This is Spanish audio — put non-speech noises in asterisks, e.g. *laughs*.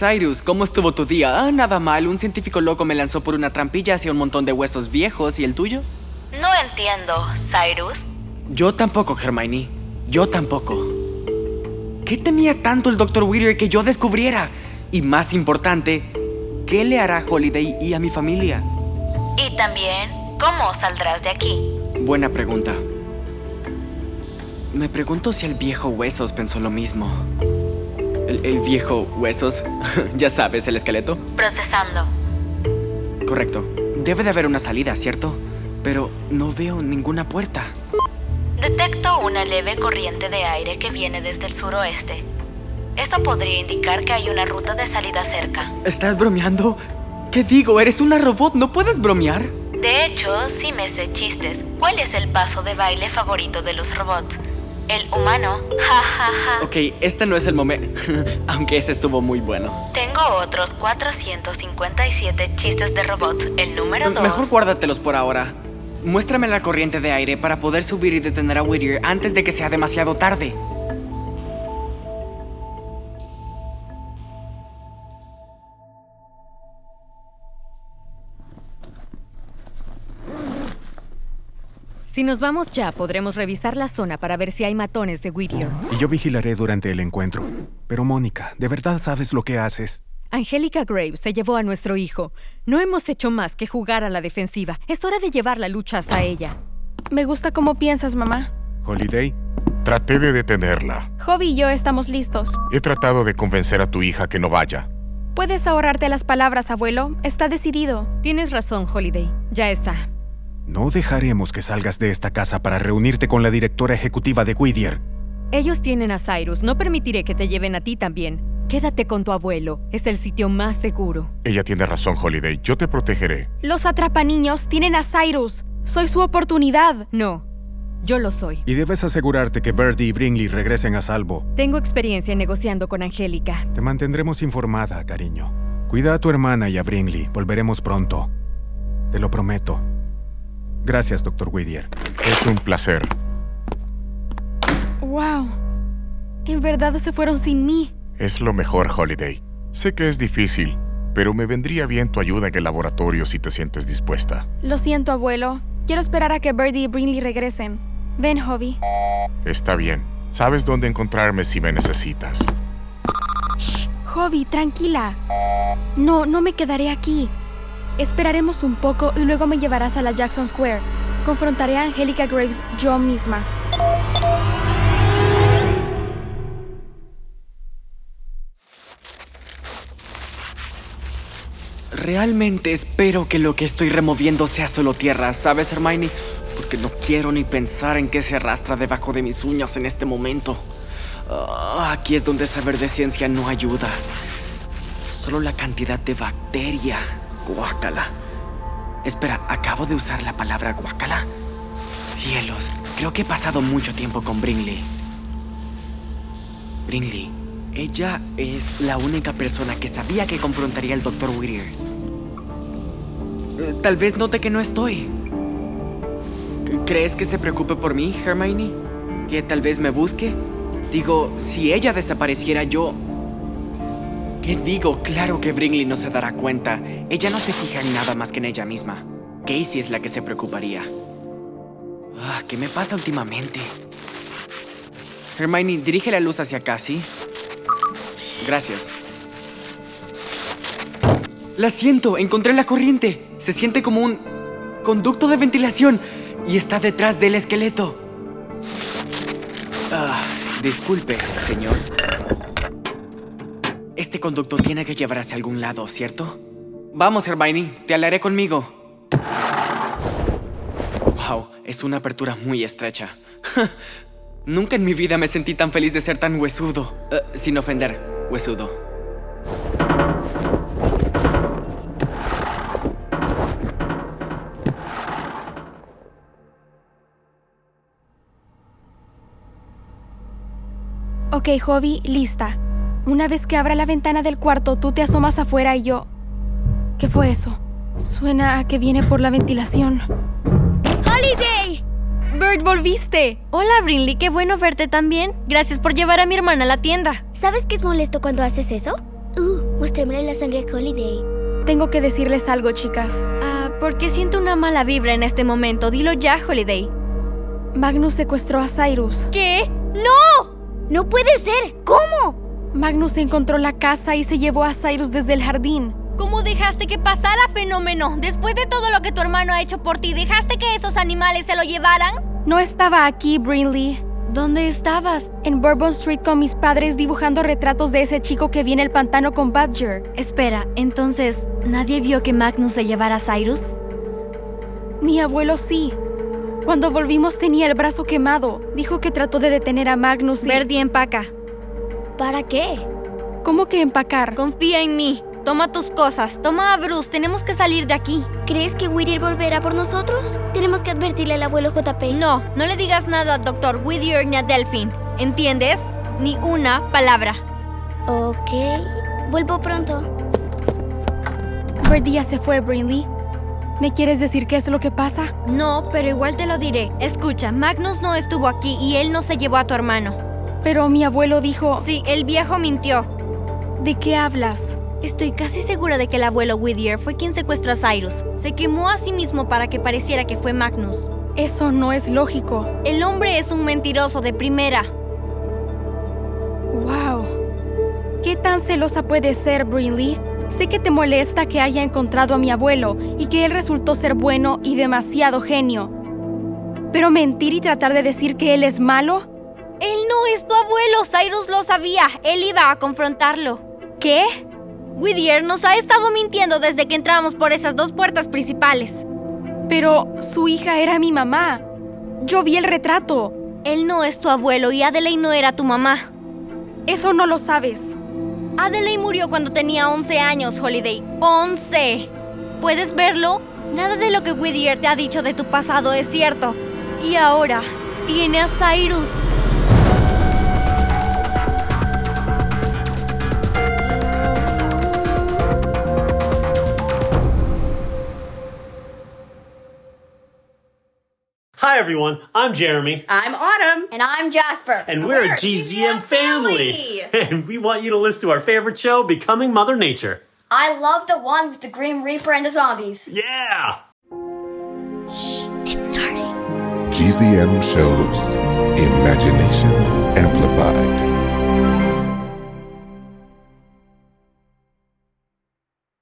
Cyrus, ¿cómo estuvo tu día? Ah, nada mal, un científico loco me lanzó por una trampilla hacia un montón de huesos viejos. ¿Y el tuyo? No entiendo, Cyrus. Yo tampoco, Hermione. Yo tampoco. ¿Qué temía tanto el Dr. Whittier que yo descubriera? Y más importante, ¿qué le hará a Holiday y a mi familia? Y también, ¿cómo saldrás de aquí? Buena pregunta. Me pregunto si el viejo Huesos pensó lo mismo. El, el viejo Huesos, *laughs* ya sabes, el esqueleto. Procesando. Correcto. Debe de haber una salida, ¿cierto? Pero no veo ninguna puerta. Detecto una leve corriente de aire que viene desde el suroeste. Eso podría indicar que hay una ruta de salida cerca. ¿Estás bromeando? ¿Qué digo? Eres una robot, ¿no puedes bromear? De hecho, sí me sé chistes. ¿Cuál es el paso de baile favorito de los robots? El humano. Ja, ja, ja. Ok, este no es el momento. *laughs* Aunque ese estuvo muy bueno. Tengo otros 457 chistes de robots. El número 2. Mejor guárdatelos por ahora. Muéstrame la corriente de aire para poder subir y detener a Whittier antes de que sea demasiado tarde. Si nos vamos ya, podremos revisar la zona para ver si hay matones de Whittier. Y yo vigilaré durante el encuentro. Pero Mónica, ¿de verdad sabes lo que haces? Angélica Graves se llevó a nuestro hijo. No hemos hecho más que jugar a la defensiva. Es hora de llevar la lucha hasta ella. Me gusta cómo piensas, mamá. Holiday, Traté de detenerla. Hobby y yo estamos listos. He tratado de convencer a tu hija que no vaya. Puedes ahorrarte las palabras, abuelo. Está decidido. Tienes razón, Holiday. Ya está. No dejaremos que salgas de esta casa para reunirte con la directora ejecutiva de Whittier. Ellos tienen a Cyrus. No permitiré que te lleven a ti también. Quédate con tu abuelo. Es el sitio más seguro. Ella tiene razón, Holiday. Yo te protegeré. Los atrapaniños tienen a Cyrus. Soy su oportunidad. No, yo lo soy. Y debes asegurarte que Birdie y Brinley regresen a salvo. Tengo experiencia negociando con Angélica. Te mantendremos informada, cariño. Cuida a tu hermana y a Brinley. Volveremos pronto. Te lo prometo. Gracias, Dr. Whittier. Es un placer. Wow. En verdad se fueron sin mí. Es lo mejor, Holiday. Sé que es difícil, pero me vendría bien tu ayuda en el laboratorio si te sientes dispuesta. Lo siento, abuelo. Quiero esperar a que Birdie y Brinley regresen. Ven, Hobby. Está bien. Sabes dónde encontrarme si me necesitas. Hobby, tranquila. No, no me quedaré aquí. Esperaremos un poco y luego me llevarás a la Jackson Square. Confrontaré a Angélica Graves yo misma. Realmente espero que lo que estoy removiendo sea solo tierra, ¿sabes, Hermione? Porque no quiero ni pensar en qué se arrastra debajo de mis uñas en este momento. Ah, aquí es donde saber de ciencia no ayuda. Solo la cantidad de bacteria. Guácala. Espera, ¿acabo de usar la palabra guácala? Cielos, creo que he pasado mucho tiempo con Brinley. Brinley, ella es la única persona que sabía que confrontaría al Dr. Whittier. Eh, Tal vez note que no estoy. ¿Crees que se preocupe por mí, Hermione? ¿Que tal vez me busque? Digo, si ella desapareciera, yo... ¿Qué digo? Claro que Brinley no se dará cuenta. Ella no se fija en nada más que en ella misma. Casey es la que se preocuparía. Ah, ¿Qué me pasa últimamente? Hermione, dirige la luz hacia acá, ¿sí? Gracias. La siento, encontré la corriente. Se siente como un conducto de ventilación y está detrás del esqueleto. Ah, disculpe, señor. Este conducto tiene que llevar hacia algún lado, ¿cierto? Vamos, Hermione, te alaré conmigo. Es una apertura muy estrecha. *laughs* Nunca en mi vida me sentí tan feliz de ser tan huesudo. Eh, sin ofender, huesudo. Ok, Hobby, lista. Una vez que abra la ventana del cuarto, tú te asomas afuera y yo... ¿Qué fue eso? Suena a que viene por la ventilación. ¡Holiday! Bird, volviste. Hola, Brinley, qué bueno verte también. Gracias por llevar a mi hermana a la tienda. ¿Sabes qué es molesto cuando haces eso? Uh, mostrémosle la sangre Holiday. Tengo que decirles algo, chicas. Ah, porque siento una mala vibra en este momento. Dilo ya, Holiday. Magnus secuestró a Cyrus. ¿Qué? ¡No! ¡No puede ser! ¿Cómo? Magnus encontró la casa y se llevó a Cyrus desde el jardín. ¿Cómo dejaste que pasara, fenómeno? Después de todo lo que tu hermano ha hecho por ti, ¿dejaste que esos animales se lo llevaran? No estaba aquí, Brinley. ¿Dónde estabas? En Bourbon Street con mis padres dibujando retratos de ese chico que viene el pantano con Badger. Espera, entonces, ¿nadie vio que Magnus se llevara a Cyrus? Mi abuelo sí. Cuando volvimos tenía el brazo quemado. Dijo que trató de detener a Magnus y... Verdi, empaca. ¿Para qué? ¿Cómo que empacar? Confía en mí. Toma tus cosas. Toma a Bruce. Tenemos que salir de aquí. ¿Crees que Whittier volverá por nosotros? Tenemos que advertirle al abuelo JP. No, no le digas nada al doctor Whittier ni a Delphine. ¿Entiendes? Ni una palabra. Ok. Vuelvo pronto. Ya se fue, Brinley. ¿Me quieres decir qué es lo que pasa? No, pero igual te lo diré. Escucha, Magnus no estuvo aquí y él no se llevó a tu hermano. Pero mi abuelo dijo... Sí, el viejo mintió. ¿De qué hablas? Estoy casi segura de que el abuelo Whittier fue quien secuestró a Cyrus. Se quemó a sí mismo para que pareciera que fue Magnus. Eso no es lógico. El hombre es un mentiroso de primera. ¡Wow! ¿Qué tan celosa puede ser, Brinley? Sé que te molesta que haya encontrado a mi abuelo y que él resultó ser bueno y demasiado genio. Pero mentir y tratar de decir que él es malo? No es tu abuelo, Cyrus lo sabía. Él iba a confrontarlo. ¿Qué? Whittier nos ha estado mintiendo desde que entramos por esas dos puertas principales. Pero su hija era mi mamá. Yo vi el retrato. Él no es tu abuelo y Adelaide no era tu mamá. Eso no lo sabes. Adelaide murió cuando tenía 11 años, Holiday. ¡11! ¿Puedes verlo? Nada de lo que Whittier te ha dicho de tu pasado es cierto. Y ahora, tiene a Cyrus. Everyone. I'm Jeremy. I'm Autumn. And I'm Jasper. And we're, a GZM, family. *laughs* And we want you to listen to our favorite show, Becoming Mother Nature. I love the one with the Green Reaper and the zombies. Yeah! Shh, it's starting. GZM shows Imagination Amplified.